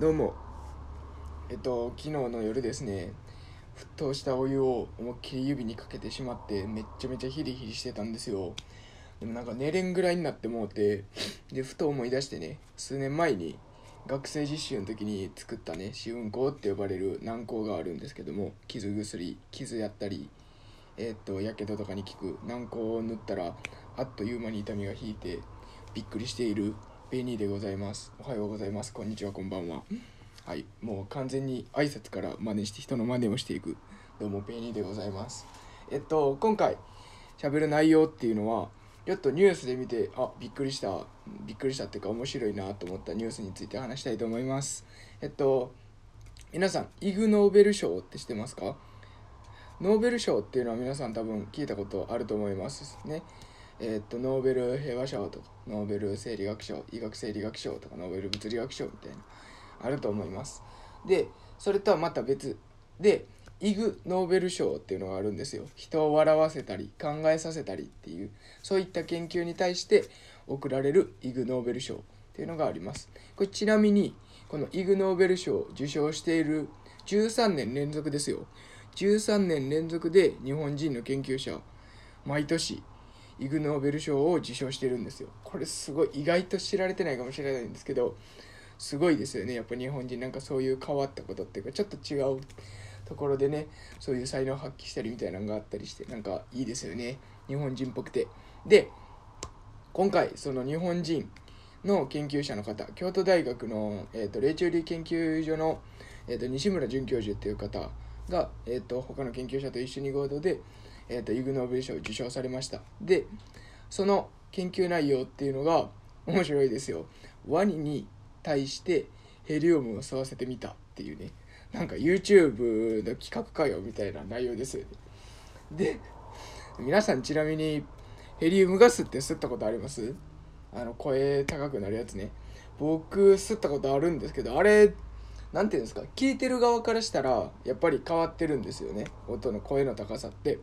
どうも。えっと昨日の夜ですね沸騰したお湯を思いっきり指にかけてしまってめっちゃめちゃヒリヒリしてたんですよ。でもなんか寝れんぐらいになってもうてでふと思い出してね数年前に学生実習の時に作ったね試運香って呼ばれる軟膏があるんですけども傷薬傷やったりえ、っとやけどとかに効く軟膏を塗ったらあっという間に痛みが引いてびっくりしている。ベニーでございます。おはようございます。こんにちは。こんばんは。はい。もう完全に挨拶から真似して人の真似をしていく。どうもベニーでございます。えっと今回喋る内容っていうのはちょっとニュースで見てあびっくりした。びっくりしたっていうか面白いなと思ったニュースについて話したいと思います。えっと皆さんイグ・ノーベル賞って知ってますか？ノーベル賞っていうのは皆さん多分聞いたことあると思いますね。えー、っとノーベル平和賞とかノーベル生理学賞医学生理学賞とかノーベル物理学賞みたいなあると思います。でそれとはまた別。でイグ・ノーベル賞っていうのがあるんですよ。人を笑わせたり考えさせたりっていうそういった研究に対して贈られるイグ・ノーベル賞っていうのがあります。これちなみにこのイグ・ノーベル賞を受賞している13年連続ですよ。13年連続で日本人の研究者毎年イグ・ノーベル賞を受賞してるんですよ。これすごい意外と知られてないかもしれないんですけどすごいですよね。やっぱ日本人なんかそういう変わったことっていうかちょっと違うところでねそういう才能を発揮したりみたいなのがあったりしてなんかいいですよね。日本人っぽくて。で今回その日本人の研究者の方京都大学の、えーと、霊長類研究所の、えーと、西村准教授っていう方が、えーと他の研究者と一緒に合同でえーと、イグ・ノーベル賞を受賞されました。でその研究内容っていうのが面白いですよ。ワニに対してヘリウムを吸わせてみたっていうね。なんか YouTube の企画かよみたいな内容ですよね。で皆さんちなみにヘリウムガスって吸ったことあります？あの声高くなるやつね。僕吸ったことあるんですけどあれ何て言うんですか？聞いてる側からしたらやっぱり変わってるんですよね。音の声の高さって。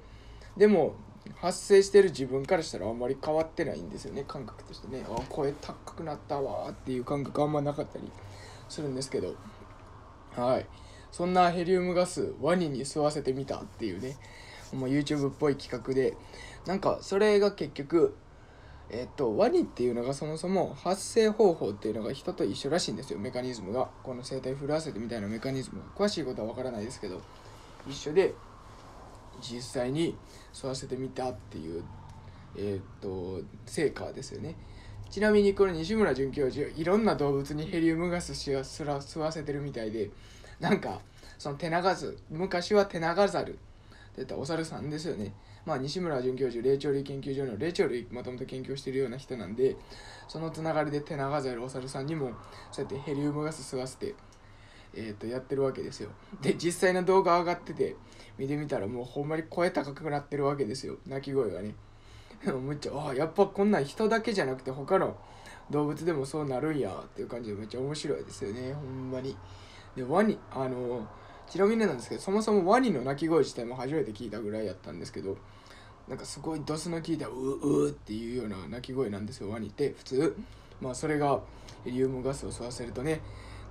でも発生してる自分からしたらあんまり変わってないんですよね感覚としてね。あ声高くなったわっていう感覚あんまなかったりするんですけど。はい。そんなヘリウムガスワニに吸わせてみたっていうね。もう YouTube っぽい企画で。なんかそれが結局えっとワニっていうのがそもそも発生方法っていうのが人と一緒らしいんですよメカニズムが。この生体フルアセトみたいなメカニズム。詳しいことは分からないですけど。一緒で実際に吸わせてみたっていう、えー、と成果ですよね。ちなみにこの西村准教授いろんな動物にヘリウムガスすら吸わせてるみたいでなんかそのテナガズ昔はテナガザルって言ったお猿さんですよね。まあ西村准教授霊長類研究所の霊長類もともと研究してるような人なんでそのつながりでテナガザルお猿さんにもそうやってヘリウムガス吸わせてえー、とやってるわけですよ。で実際の動画上がってて見てみたらもうほんまに声高くなってるわけですよ。鳴き声がね。むっちゃあやっぱこんなん人だけじゃなくて他の動物でもそうなるんやっていう感じでめっちゃ面白いですよね。ほんまに。でワニあのちなみになんですけどそもそもワニの鳴き声自体も初めて聞いたぐらいやったんですけどなんかすごいドスの効いたううっていうような鳴き声なんですよワニって。普通。まあそれがヘリウムガスを吸わせるとね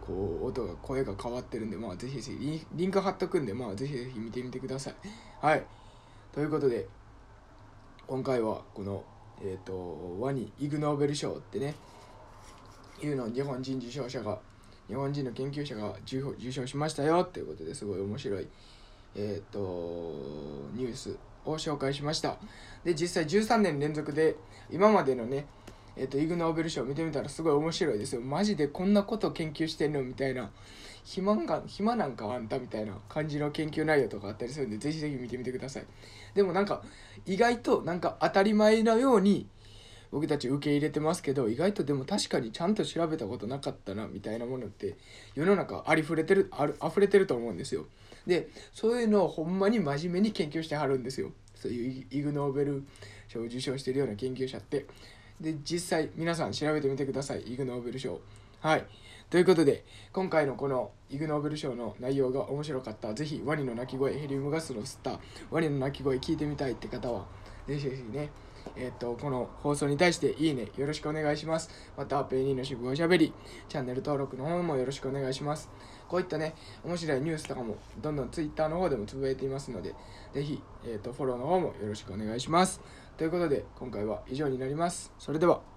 こう音が声が変わってるんでまあぜひぜひリンク貼っとくんでまあぜひぜひ見てみてください。はい。ということで今回はこのえっ、ー、とワニイグ・ノーベル賞ってねいうのを日本人受賞者が日本人の研究者が受賞しましたよっていうことですごい面白いえっ、ー、とニュースを紹介しました。で実際13年連続で今までのねえっ、ー、とイグ・ノーベル賞見てみたらすごい面白いですよ。マジでこんなこと研究してんのみたいな。暇が暇なんかあんたみたいな感じの研究内容とかあったりするんでぜひぜひ見てみてください。でもなんか意外となんか当たり前のように僕たち受け入れてますけど意外とでも確かにちゃんと調べたことなかったなみたいなものって世の中ありふれてるある溢れてると思うんですよ。でそういうのをほんまに真面目に研究してはるんですよ。そういうイグ・ノーベル賞を受賞してるような研究者って。で実際皆さん調べてみてくださいイグ・ノーベル賞はいということで今回のこのイグ・ノーベル賞の内容が面白かったぜひワニの鳴き声ヘリウムガスの吸ったワニの鳴き声聞いてみたいって方はぜひぜひねえっ、と、この放送に対していいね、よろしくお願いします。また、ペイニーの渋おしゃべり、チャンネル登録の方もよろしくお願いします。こういったね、面白いニュースとかも、どんどん Twitter の方でもつぶやいていますので、ぜひ、えっ、と、フォローの方もよろしくお願いします。ということで、今回は以上になります。それでは。